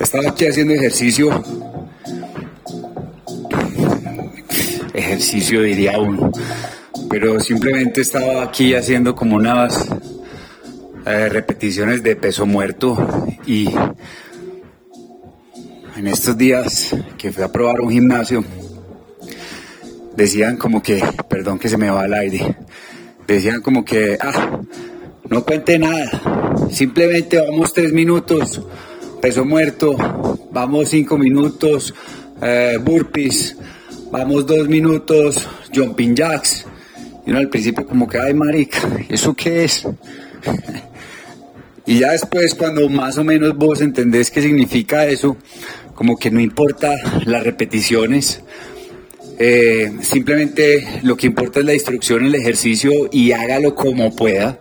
Estaba aquí haciendo ejercicio. Ejercicio diría uno. Pero simplemente estaba aquí haciendo como unas eh, repeticiones de peso muerto y en estos días que fui a probar un gimnasio decían como que, perdón que se me va al aire, decían como que, ah, no cuente nada, simplemente vamos tres minutos, peso muerto, vamos cinco minutos, eh, burpees, vamos dos minutos, jumping jacks. Y uno al principio como que, ay marica, ¿eso qué es? y ya después cuando más o menos vos entendés qué significa eso, como que no importa las repeticiones, eh, simplemente lo que importa es la instrucción, el ejercicio y hágalo como pueda.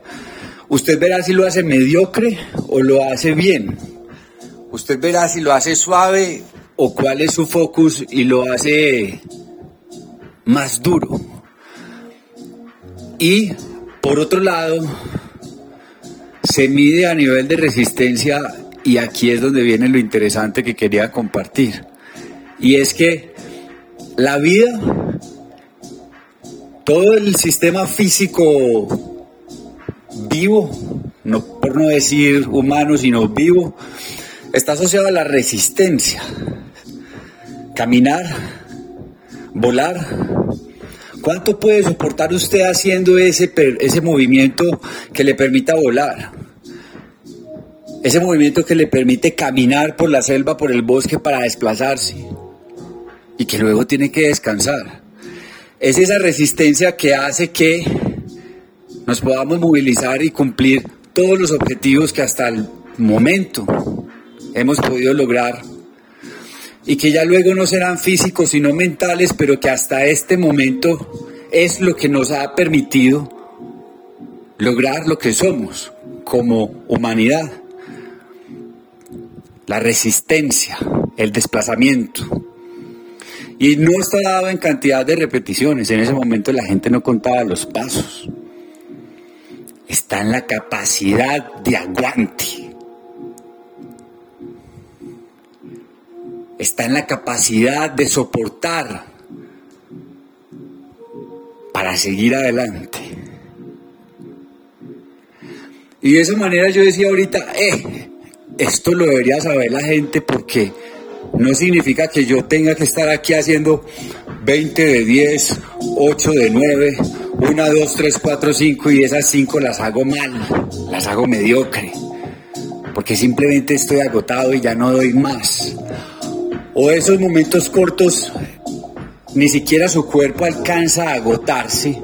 Usted verá si lo hace mediocre o lo hace bien. Usted verá si lo hace suave o cuál es su focus y lo hace más duro. Y por otro lado, se mide a nivel de resistencia y aquí es donde viene lo interesante que quería compartir. Y es que la vida, todo el sistema físico vivo, no por no decir humano, sino vivo, está asociado a la resistencia. Caminar, volar. ¿Cuánto puede soportar usted haciendo ese, ese movimiento que le permita volar? Ese movimiento que le permite caminar por la selva, por el bosque para desplazarse y que luego tiene que descansar. Es esa resistencia que hace que nos podamos movilizar y cumplir todos los objetivos que hasta el momento hemos podido lograr y que ya luego no serán físicos sino mentales, pero que hasta este momento es lo que nos ha permitido lograr lo que somos como humanidad. La resistencia, el desplazamiento. Y no está dado en cantidad de repeticiones. En ese momento la gente no contaba los pasos. Está en la capacidad de aguante. está en la capacidad de soportar para seguir adelante. Y de esa manera yo decía ahorita, eh, esto lo debería saber la gente porque no significa que yo tenga que estar aquí haciendo 20 de 10, 8 de 9, 1, 2, 3, 4, 5 y esas 5 las hago mal, las hago mediocre, porque simplemente estoy agotado y ya no doy más o esos momentos cortos ni siquiera su cuerpo alcanza a agotarse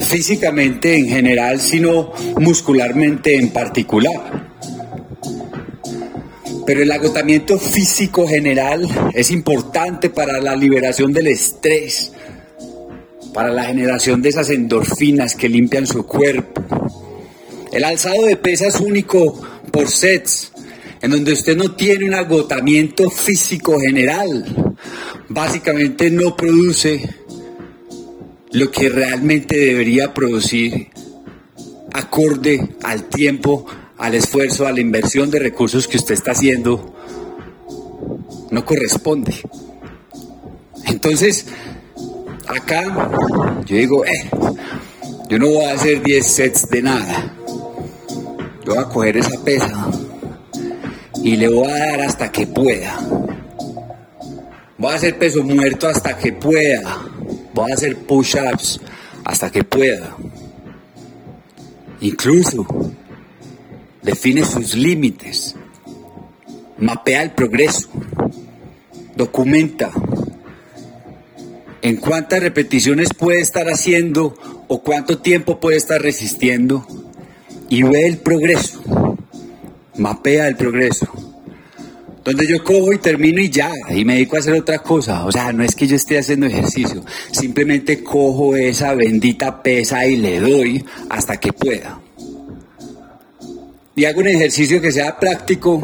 físicamente en general, sino muscularmente en particular. Pero el agotamiento físico general es importante para la liberación del estrés, para la generación de esas endorfinas que limpian su cuerpo. El alzado de pesas único por sets en donde usted no tiene un agotamiento físico general, básicamente no produce lo que realmente debería producir acorde al tiempo, al esfuerzo, a la inversión de recursos que usted está haciendo, no corresponde. Entonces, acá yo digo, eh, yo no voy a hacer 10 sets de nada. Yo voy a coger esa pesa y le voy a dar hasta que pueda. Voy a hacer peso muerto hasta que pueda. Voy a hacer push-ups hasta que pueda. Incluso define sus límites. Mapea el progreso. Documenta en cuántas repeticiones puede estar haciendo o cuánto tiempo puede estar resistiendo y ve el progreso mapea el progreso. Donde yo cojo y termino y ya, y me dedico a hacer otra cosa. O sea, no es que yo esté haciendo ejercicio, simplemente cojo esa bendita pesa y le doy hasta que pueda. y hago un ejercicio que sea práctico,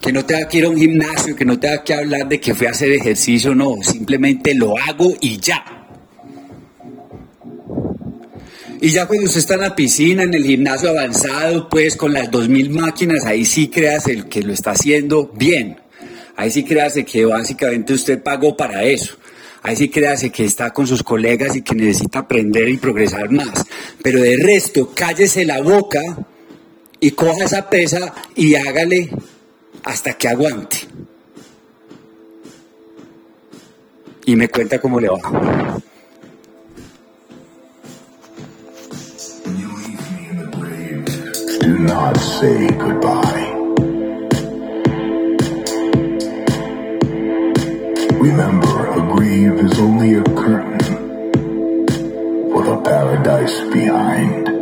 que no tenga que ir a un gimnasio, que no tenga que hablar de que fui a hacer ejercicio, no, simplemente lo hago y ya. Y ya cuando usted está en la piscina, en el gimnasio avanzado, pues con las 2.000 máquinas, ahí sí creas el que lo está haciendo bien. Ahí sí créase que básicamente usted pagó para eso. Ahí sí créase que está con sus colegas y que necesita aprender y progresar más. Pero de resto, cállese la boca y coja esa pesa y hágale hasta que aguante. Y me cuenta cómo le va. Not say goodbye. Remember, a grave is only a curtain for the paradise behind.